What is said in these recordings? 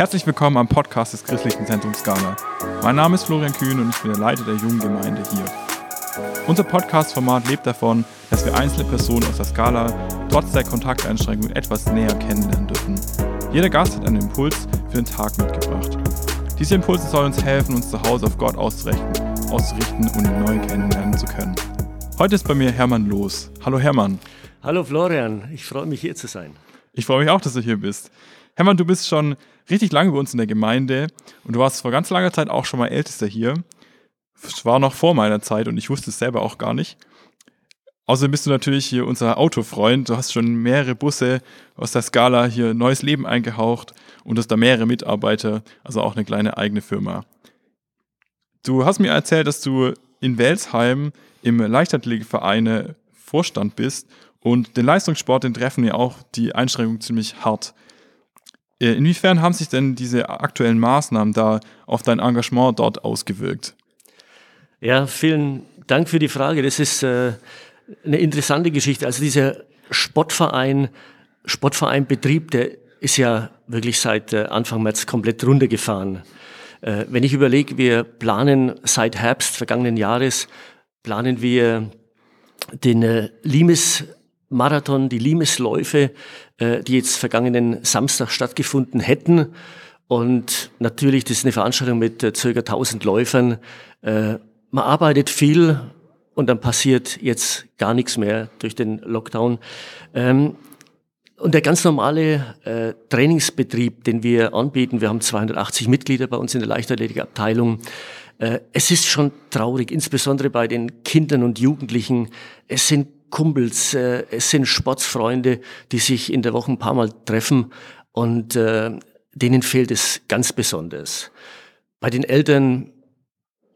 Herzlich willkommen am Podcast des Christlichen Zentrums Skala. Mein Name ist Florian Kühn und ich bin der Leiter der jungen Gemeinde hier. Unser Podcast-Format lebt davon, dass wir einzelne Personen aus der Skala trotz der Kontakteinschränkungen etwas näher kennenlernen dürfen. Jeder Gast hat einen Impuls für den Tag mitgebracht. Diese Impulse sollen uns helfen, uns zu Hause auf Gott auszurichten, auszurichten und ihn neu kennenlernen zu können. Heute ist bei mir Hermann Los. Hallo Hermann. Hallo Florian, ich freue mich hier zu sein. Ich freue mich auch, dass du hier bist. Hermann, du bist schon richtig lange bei uns in der Gemeinde und du warst vor ganz langer Zeit auch schon mal Ältester hier. Es war noch vor meiner Zeit und ich wusste es selber auch gar nicht. Außerdem bist du natürlich hier unser Autofreund. Du hast schon mehrere Busse aus der Skala hier neues Leben eingehaucht und hast da mehrere Mitarbeiter, also auch eine kleine eigene Firma. Du hast mir erzählt, dass du in Welsheim im Leichtathletikverein Vorstand bist und den Leistungssport, den treffen ja auch die Einschränkungen ziemlich hart. Äh, inwiefern haben sich denn diese aktuellen Maßnahmen da auf dein Engagement dort ausgewirkt? Ja, vielen Dank für die Frage. Das ist äh, eine interessante Geschichte. Also dieser Sportverein, Sportvereinbetrieb, der ist ja wirklich seit äh, Anfang März komplett runtergefahren. Äh, wenn ich überlege, wir planen seit Herbst vergangenen Jahres, planen wir den äh, Limes Marathon, die Limesläufe, äh, die jetzt vergangenen Samstag stattgefunden hätten. Und natürlich, das ist eine Veranstaltung mit äh, circa 1000 Läufern. Äh, man arbeitet viel und dann passiert jetzt gar nichts mehr durch den Lockdown. Ähm, und der ganz normale äh, Trainingsbetrieb, den wir anbieten, wir haben 280 Mitglieder bei uns in der Leichtathletikabteilung. Es ist schon traurig, insbesondere bei den Kindern und Jugendlichen. Es sind Kumpels, äh, es sind Sportsfreunde, die sich in der Woche ein paar Mal treffen und äh, denen fehlt es ganz besonders. Bei den Eltern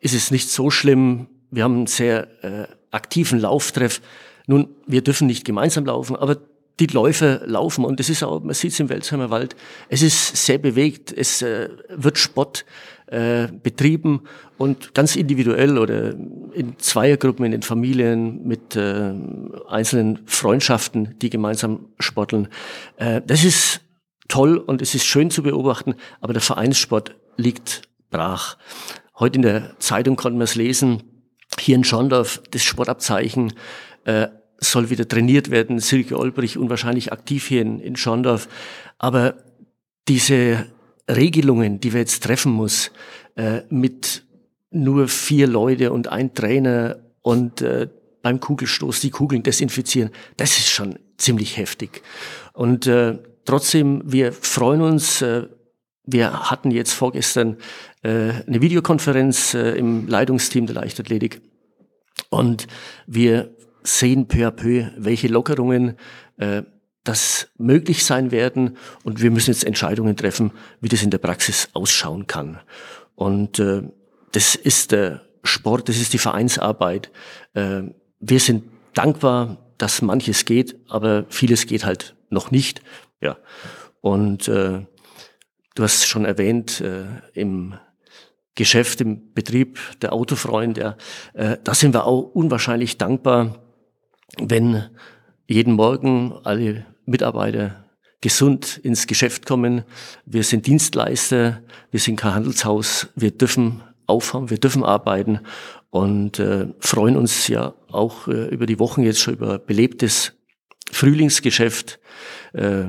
ist es nicht so schlimm. Wir haben einen sehr äh, aktiven Lauftreff. Nun, wir dürfen nicht gemeinsam laufen, aber die Läufer laufen und es ist auch, man sieht es im Welsheimer Wald, es ist sehr bewegt, es äh, wird Sport äh, betrieben und ganz individuell oder in Zweiergruppen, in den Familien mit äh, einzelnen Freundschaften, die gemeinsam sporteln. Äh, das ist toll und es ist schön zu beobachten, aber der Vereinssport liegt brach. Heute in der Zeitung konnten wir es lesen, hier in Schondorf, das Sportabzeichen, äh, soll wieder trainiert werden. Silke Olbrich unwahrscheinlich aktiv hier in, in Schondorf. Aber diese Regelungen, die wir jetzt treffen muss, äh, mit nur vier Leute und ein Trainer und äh, beim Kugelstoß die Kugeln desinfizieren, das ist schon ziemlich heftig. Und äh, trotzdem, wir freuen uns. Äh, wir hatten jetzt vorgestern äh, eine Videokonferenz äh, im Leitungsteam der Leichtathletik und wir sehen peu à peu, welche Lockerungen äh, das möglich sein werden und wir müssen jetzt Entscheidungen treffen, wie das in der Praxis ausschauen kann. Und äh, das ist der Sport, das ist die Vereinsarbeit. Äh, wir sind dankbar, dass manches geht, aber vieles geht halt noch nicht. Ja. Und äh, du hast schon erwähnt, äh, im Geschäft, im Betrieb, der Autofreund, ja, äh, da sind wir auch unwahrscheinlich dankbar, wenn jeden Morgen alle Mitarbeiter gesund ins Geschäft kommen. Wir sind Dienstleister, wir sind kein Handelshaus, wir dürfen aufhaben, wir dürfen arbeiten und äh, freuen uns ja auch äh, über die Wochen jetzt schon über belebtes Frühlingsgeschäft. Äh,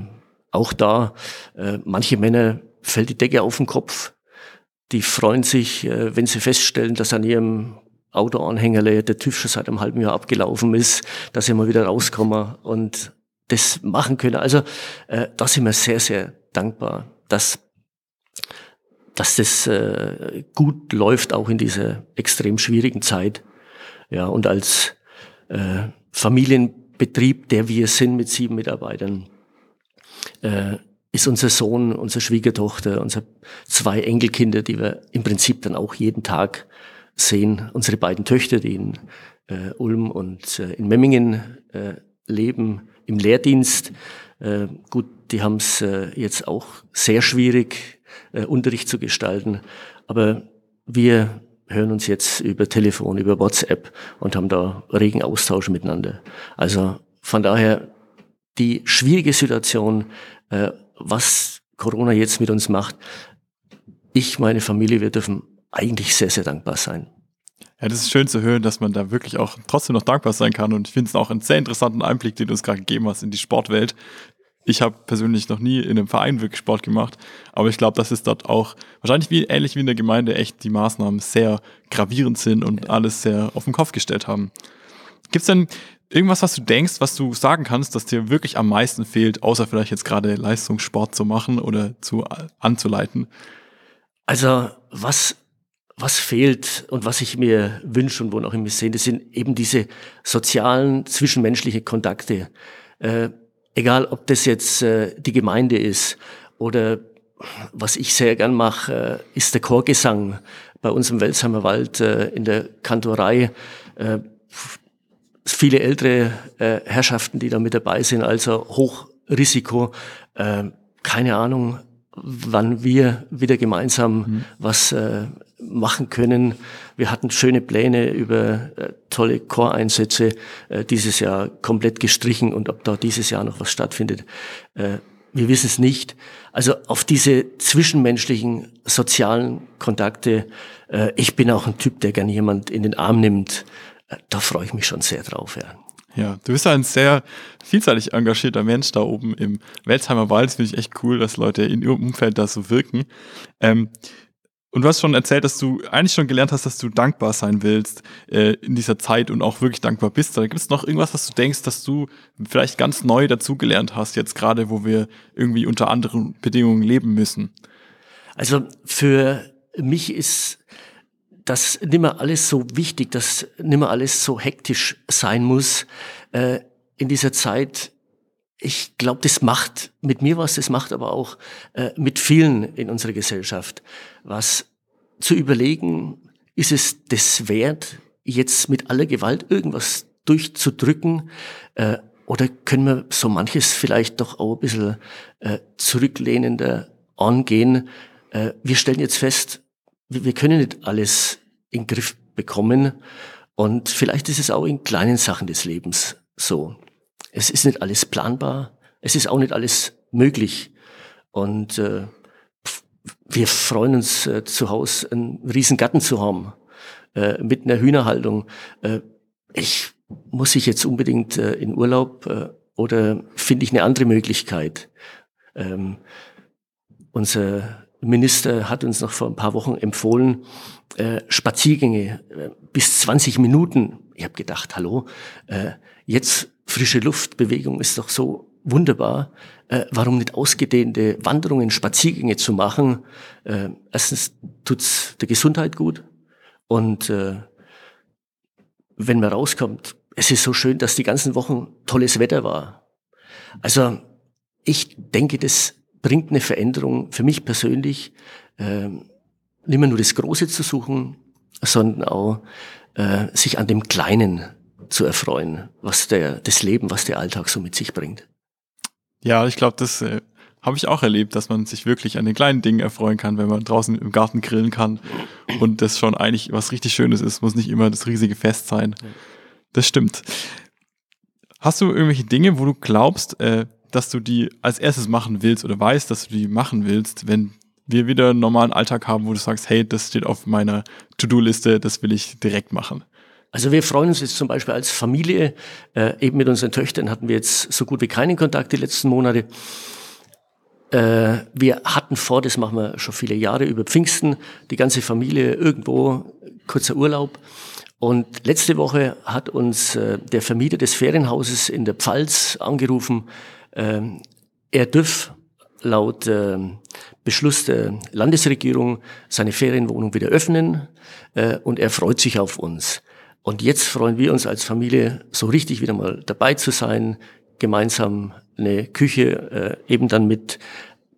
auch da, äh, manche Männer fällt die Decke auf den Kopf. Die freuen sich, äh, wenn sie feststellen, dass an ihrem Autoanhängerle der TÜV schon seit einem halben Jahr abgelaufen ist, dass sie mal wieder rauskommen und das machen können. Also äh, da sind wir sehr, sehr dankbar, dass, dass das äh, gut läuft, auch in dieser extrem schwierigen Zeit. Ja, und als äh, Familienbetrieb, der wir sind mit sieben Mitarbeitern, äh, ist unser Sohn, unsere Schwiegertochter, unsere zwei Enkelkinder, die wir im Prinzip dann auch jeden Tag sehen, unsere beiden Töchter, die in äh, Ulm und äh, in Memmingen äh, leben, im Lehrdienst. Äh, gut, die haben es äh, jetzt auch sehr schwierig, äh, Unterricht zu gestalten. Aber wir hören uns jetzt über Telefon, über WhatsApp und haben da regen Austausch miteinander. Also von daher die schwierige Situation, was Corona jetzt mit uns macht. Ich, meine Familie, wir dürfen eigentlich sehr, sehr dankbar sein. Ja, das ist schön zu hören, dass man da wirklich auch trotzdem noch dankbar sein kann. Und ich finde es auch einen sehr interessanten Einblick, den du uns gerade gegeben hast in die Sportwelt. Ich habe persönlich noch nie in einem Verein wirklich Sport gemacht, aber ich glaube, dass es dort auch wahrscheinlich wie ähnlich wie in der Gemeinde echt die Maßnahmen sehr gravierend sind und alles sehr auf den Kopf gestellt haben. Gibt es denn irgendwas, was du denkst, was du sagen kannst, dass dir wirklich am meisten fehlt, außer vielleicht jetzt gerade Leistungssport zu machen oder zu anzuleiten? Also was was fehlt und was ich mir wünsche und wo noch immer sehe, das sind eben diese sozialen, zwischenmenschlichen Kontakte. Äh, egal, ob das jetzt äh, die Gemeinde ist oder was ich sehr gern mache, äh, ist der Chorgesang bei uns im Welsheimer Wald äh, in der Kantorei. Äh, viele ältere äh, Herrschaften, die da mit dabei sind, also Hochrisiko. Keine Ahnung, wann wir wieder gemeinsam mhm. was äh, machen können. Wir hatten schöne Pläne über äh, tolle Choreinsätze äh, dieses Jahr komplett gestrichen und ob da dieses Jahr noch was stattfindet, äh, wir wissen es nicht. Also auf diese zwischenmenschlichen sozialen Kontakte, äh, ich bin auch ein Typ, der gerne jemand in den Arm nimmt, äh, da freue ich mich schon sehr drauf. Ja. Ja, du bist ein sehr vielseitig engagierter Mensch da oben im Welsheimer Wald. Das finde ich echt cool, dass Leute in ihrem Umfeld da so wirken. Ähm, und du hast schon erzählt, dass du eigentlich schon gelernt hast, dass du dankbar sein willst äh, in dieser Zeit und auch wirklich dankbar bist. Da gibt es noch irgendwas, was du denkst, dass du vielleicht ganz neu dazugelernt hast, jetzt gerade, wo wir irgendwie unter anderen Bedingungen leben müssen? Also für mich ist dass nimmer alles so wichtig, dass nimmer alles so hektisch sein muss äh, in dieser Zeit. Ich glaube, das macht mit mir was, das macht aber auch äh, mit vielen in unserer Gesellschaft was zu überlegen, ist es das wert, jetzt mit aller Gewalt irgendwas durchzudrücken? Äh, oder können wir so manches vielleicht doch auch ein bisschen äh, zurücklehnender angehen? Äh, wir stellen jetzt fest, wir können nicht alles in den Griff bekommen. Und vielleicht ist es auch in kleinen Sachen des Lebens so. Es ist nicht alles planbar. Es ist auch nicht alles möglich. Und äh, wir freuen uns äh, zu Hause einen riesen Garten zu haben äh, mit einer Hühnerhaltung. Äh, ich muss ich jetzt unbedingt äh, in Urlaub äh, oder finde ich eine andere Möglichkeit? Ähm, unser Minister hat uns noch vor ein paar Wochen empfohlen, äh, Spaziergänge äh, bis 20 Minuten. Ich habe gedacht, hallo, äh, jetzt frische Luftbewegung ist doch so wunderbar. Äh, warum nicht ausgedehnte Wanderungen, Spaziergänge zu machen? Äh, erstens tut's der Gesundheit gut und äh, wenn man rauskommt, es ist so schön, dass die ganzen Wochen tolles Wetter war. Also ich denke, das bringt eine Veränderung für mich persönlich, äh, nicht mehr nur das Große zu suchen, sondern auch äh, sich an dem Kleinen zu erfreuen, was der, das Leben, was der Alltag so mit sich bringt. Ja, ich glaube, das äh, habe ich auch erlebt, dass man sich wirklich an den kleinen Dingen erfreuen kann, wenn man draußen im Garten grillen kann und das schon eigentlich was richtig Schönes ist, muss nicht immer das riesige Fest sein. Das stimmt. Hast du irgendwelche Dinge, wo du glaubst, äh, dass du die als erstes machen willst oder weißt, dass du die machen willst, wenn wir wieder einen normalen Alltag haben, wo du sagst, hey, das steht auf meiner To-Do-Liste, das will ich direkt machen? Also wir freuen uns jetzt zum Beispiel als Familie, äh, eben mit unseren Töchtern hatten wir jetzt so gut wie keinen Kontakt die letzten Monate. Äh, wir hatten vor, das machen wir schon viele Jahre über Pfingsten, die ganze Familie irgendwo, kurzer Urlaub. Und letzte Woche hat uns äh, der Vermieter des Ferienhauses in der Pfalz angerufen, ähm, er dürf laut ähm, Beschluss der Landesregierung seine Ferienwohnung wieder öffnen äh, und er freut sich auf uns. Und jetzt freuen wir uns als Familie so richtig wieder mal dabei zu sein, gemeinsam eine Küche äh, eben dann mit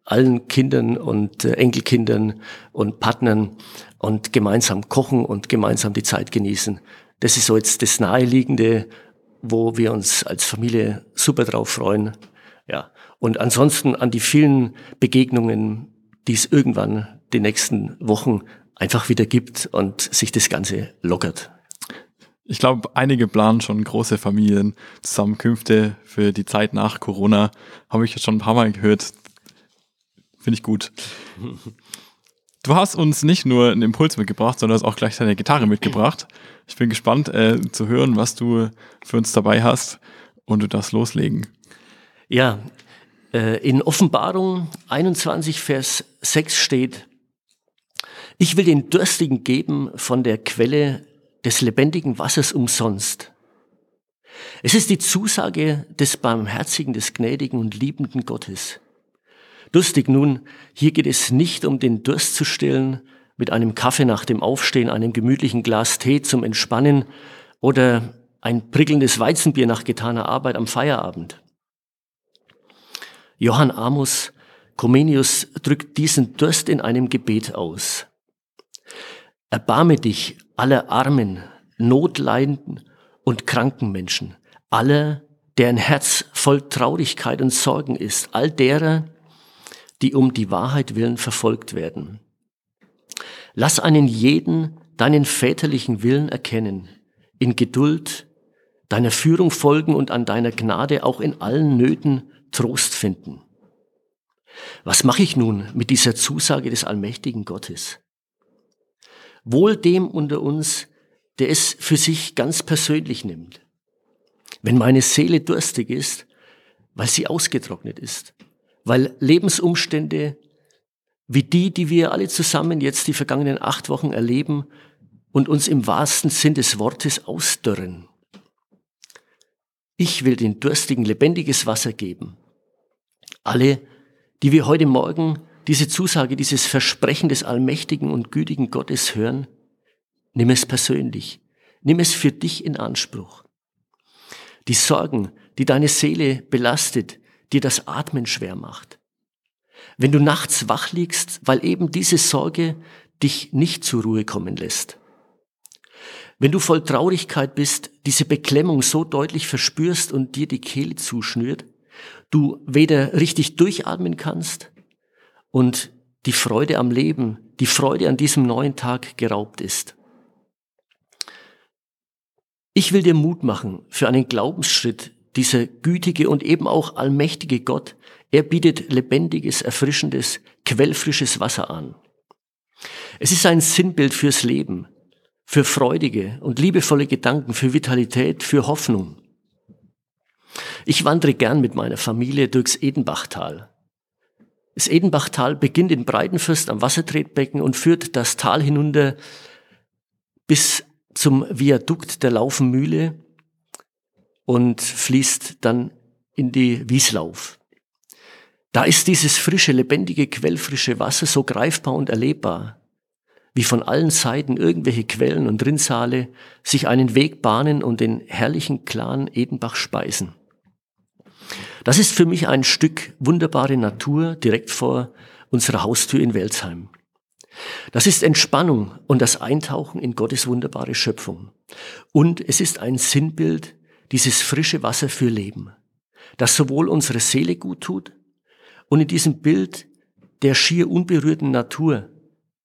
allen Kindern und äh, Enkelkindern und Partnern und gemeinsam kochen und gemeinsam die Zeit genießen. Das ist so jetzt das Naheliegende, wo wir uns als Familie super drauf freuen. Ja. Und ansonsten an die vielen Begegnungen, die es irgendwann die nächsten Wochen einfach wieder gibt und sich das Ganze lockert. Ich glaube, einige planen schon große Familienzusammenkünfte für die Zeit nach Corona. Habe ich jetzt schon ein paar Mal gehört. Finde ich gut. Du hast uns nicht nur einen Impuls mitgebracht, sondern hast auch gleich deine Gitarre mitgebracht. Ich bin gespannt äh, zu hören, was du für uns dabei hast und du darfst loslegen. Ja, äh, in Offenbarung 21, Vers 6 steht, ich will den Durstigen geben von der Quelle des lebendigen Wassers umsonst. Es ist die Zusage des barmherzigen, des gnädigen und liebenden Gottes. Durstig nun, hier geht es nicht um den Durst zu stillen mit einem Kaffee nach dem Aufstehen, einem gemütlichen Glas Tee zum Entspannen oder ein prickelndes Weizenbier nach getaner Arbeit am Feierabend. Johann Amos Comenius drückt diesen Durst in einem Gebet aus. Erbarme dich aller Armen, Notleidenden und kranken Menschen, aller, deren Herz voll Traurigkeit und Sorgen ist, all derer, die um die Wahrheit willen verfolgt werden. Lass einen jeden deinen väterlichen Willen erkennen, in Geduld deiner Führung folgen und an deiner Gnade auch in allen Nöten Trost finden. Was mache ich nun mit dieser Zusage des allmächtigen Gottes? Wohl dem unter uns, der es für sich ganz persönlich nimmt. Wenn meine Seele durstig ist, weil sie ausgetrocknet ist, weil Lebensumstände wie die, die wir alle zusammen jetzt die vergangenen acht Wochen erleben und uns im wahrsten Sinn des Wortes ausdörren. Ich will den Durstigen lebendiges Wasser geben. Alle, die wir heute Morgen diese Zusage, dieses Versprechen des allmächtigen und gütigen Gottes hören, nimm es persönlich. Nimm es für dich in Anspruch. Die Sorgen, die deine Seele belastet, dir das Atmen schwer macht. Wenn du nachts wach liegst, weil eben diese Sorge dich nicht zur Ruhe kommen lässt. Wenn du voll Traurigkeit bist, diese Beklemmung so deutlich verspürst und dir die Kehle zuschnürt, du weder richtig durchatmen kannst und die Freude am Leben, die Freude an diesem neuen Tag geraubt ist. Ich will dir Mut machen für einen Glaubensschritt, dieser gütige und eben auch allmächtige Gott, er bietet lebendiges, erfrischendes, quellfrisches Wasser an. Es ist ein Sinnbild fürs Leben, für freudige und liebevolle Gedanken, für Vitalität, für Hoffnung. Ich wandere gern mit meiner Familie durchs Edenbachtal. Das Edenbachtal beginnt in Breitenfürst am Wassertretbecken und führt das Tal hinunter bis zum Viadukt der Laufenmühle und fließt dann in die Wieslauf. Da ist dieses frische, lebendige, quellfrische Wasser so greifbar und erlebbar, wie von allen Seiten irgendwelche Quellen und Rinnsale sich einen Weg bahnen und den herrlichen, klaren Edenbach speisen. Das ist für mich ein Stück wunderbare Natur direkt vor unserer Haustür in Welsheim. Das ist Entspannung und das Eintauchen in Gottes wunderbare Schöpfung. Und es ist ein Sinnbild dieses frische Wasser für Leben, das sowohl unsere Seele gut tut und in diesem Bild der schier unberührten Natur,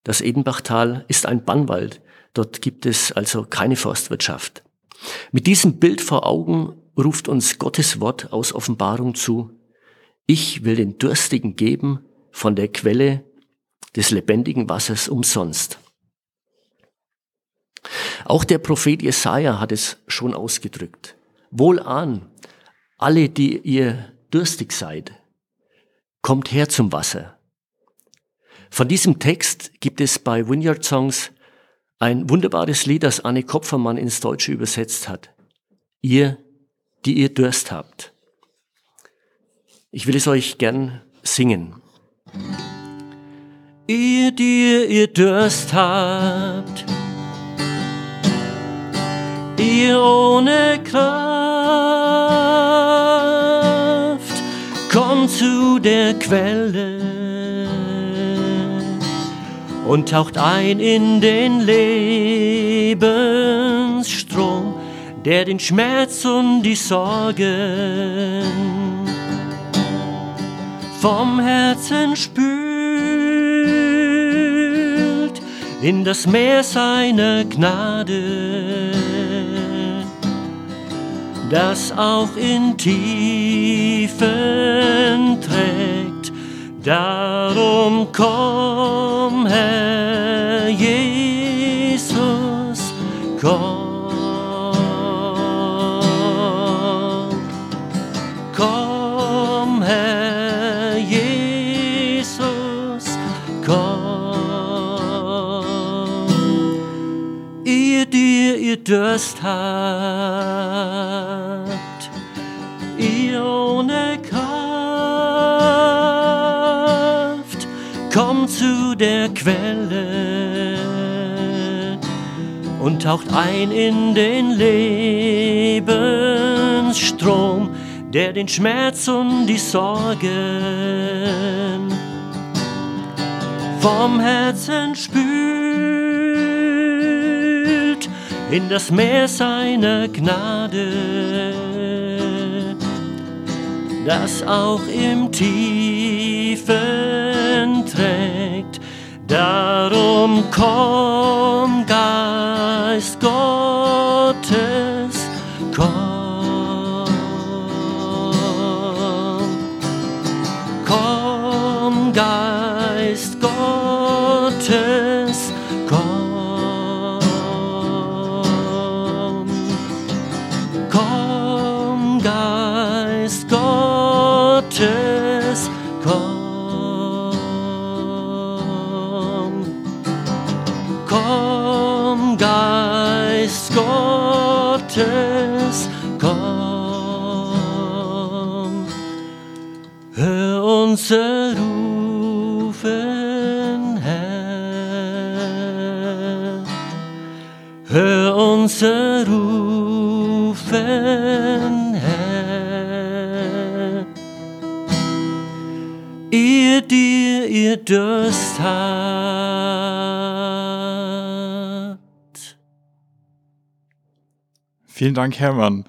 das Edenbachtal ist ein Bannwald, dort gibt es also keine Forstwirtschaft. Mit diesem Bild vor Augen ruft uns Gottes Wort aus Offenbarung zu, ich will den Durstigen geben von der Quelle des lebendigen Wassers umsonst. Auch der Prophet Jesaja hat es schon ausgedrückt. Wohlan, alle, die ihr durstig seid, kommt her zum Wasser. Von diesem Text gibt es bei Vineyard Songs ein wunderbares Lied, das Anne Kopfermann ins Deutsche übersetzt hat. Ihr, die ihr Durst habt. Ich will es euch gern singen. Ihr, die ihr Durst habt, ihr ohne Kraft, komm zu der Quelle und taucht ein in den Lebensstrom, der den Schmerz und die Sorgen vom Herzen spült in das Meer seiner Gnade das auch in Tiefen trägt. Darum komm, Herr Jesus, komm. Komm, Herr Jesus, komm. Ihr dir ihr Durst habt, der Quelle und taucht ein in den Lebensstrom, der den Schmerz und die Sorgen vom Herzen spült in das Meer seiner Gnade, das auch im Tiefen. Darum komm, Geist Gottes, Hör unser Rufen, Herr. Ihr dir ihr Durst habt. Vielen Dank, Hermann,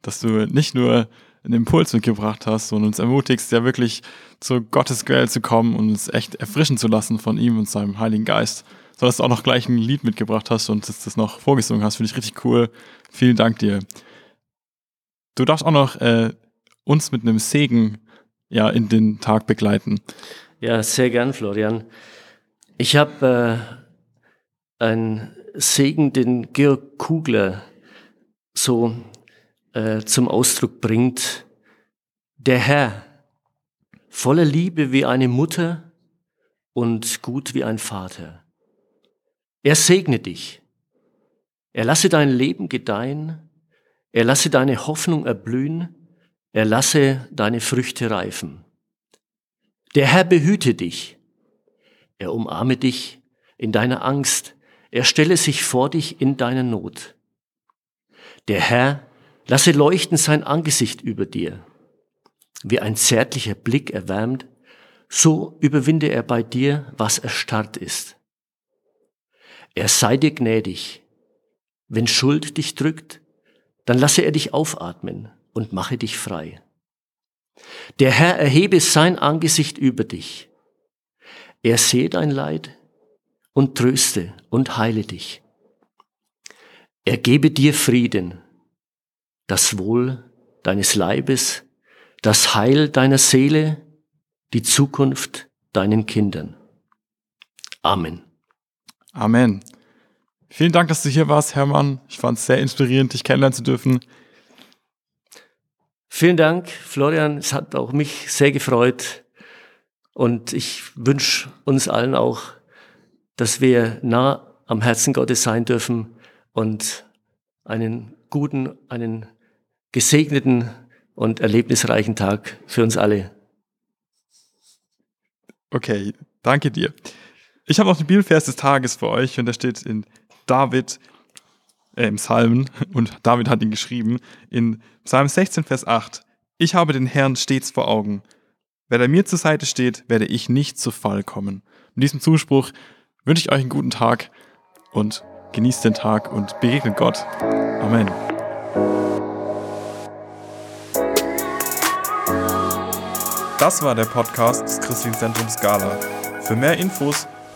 dass du nicht nur einen Impuls mitgebracht hast und uns ermutigst, ja wirklich zu Gottes Quelle zu kommen und uns echt erfrischen zu lassen von ihm und seinem Heiligen Geist, sondern dass du auch noch gleich ein Lied mitgebracht hast und das, das noch vorgesungen hast. Finde ich richtig cool. Vielen Dank dir. Du darfst auch noch äh, uns mit einem Segen ja, in den Tag begleiten. Ja, sehr gern, Florian. Ich habe äh, einen Segen, den Georg Kugler so äh, zum Ausdruck bringt. Der Herr, voller Liebe wie eine Mutter und gut wie ein Vater. Er segne dich. Er lasse dein Leben gedeihen. Er lasse deine Hoffnung erblühen. Er lasse deine Früchte reifen. Der Herr behüte dich. Er umarme dich in deiner Angst. Er stelle sich vor dich in deiner Not. Der Herr lasse leuchten sein Angesicht über dir. Wie ein zärtlicher Blick erwärmt, so überwinde er bei dir, was erstarrt ist. Er sei dir gnädig. Wenn Schuld dich drückt, dann lasse er dich aufatmen und mache dich frei. Der Herr erhebe sein Angesicht über dich. Er sehe dein Leid und tröste und heile dich. Er gebe dir Frieden, das Wohl deines Leibes, das Heil deiner Seele, die Zukunft deinen Kindern. Amen. Amen. Vielen Dank, dass du hier warst, Hermann. Ich fand es sehr inspirierend, dich kennenlernen zu dürfen. Vielen Dank, Florian. Es hat auch mich sehr gefreut. Und ich wünsche uns allen auch, dass wir nah am Herzen Gottes sein dürfen und einen guten, einen gesegneten und erlebnisreichen Tag für uns alle. Okay, danke dir. Ich habe noch den Bibelvers des Tages für euch und der steht in David, äh, im Psalmen, und David hat ihn geschrieben, in Psalm 16, Vers 8. Ich habe den Herrn stets vor Augen. Wer er mir zur Seite steht, werde ich nicht zu Fall kommen. Mit diesem Zuspruch wünsche ich euch einen guten Tag und genießt den Tag und begegnet Gott. Amen. Das war der Podcast des Christlichen Zentrums Scala. Für mehr Infos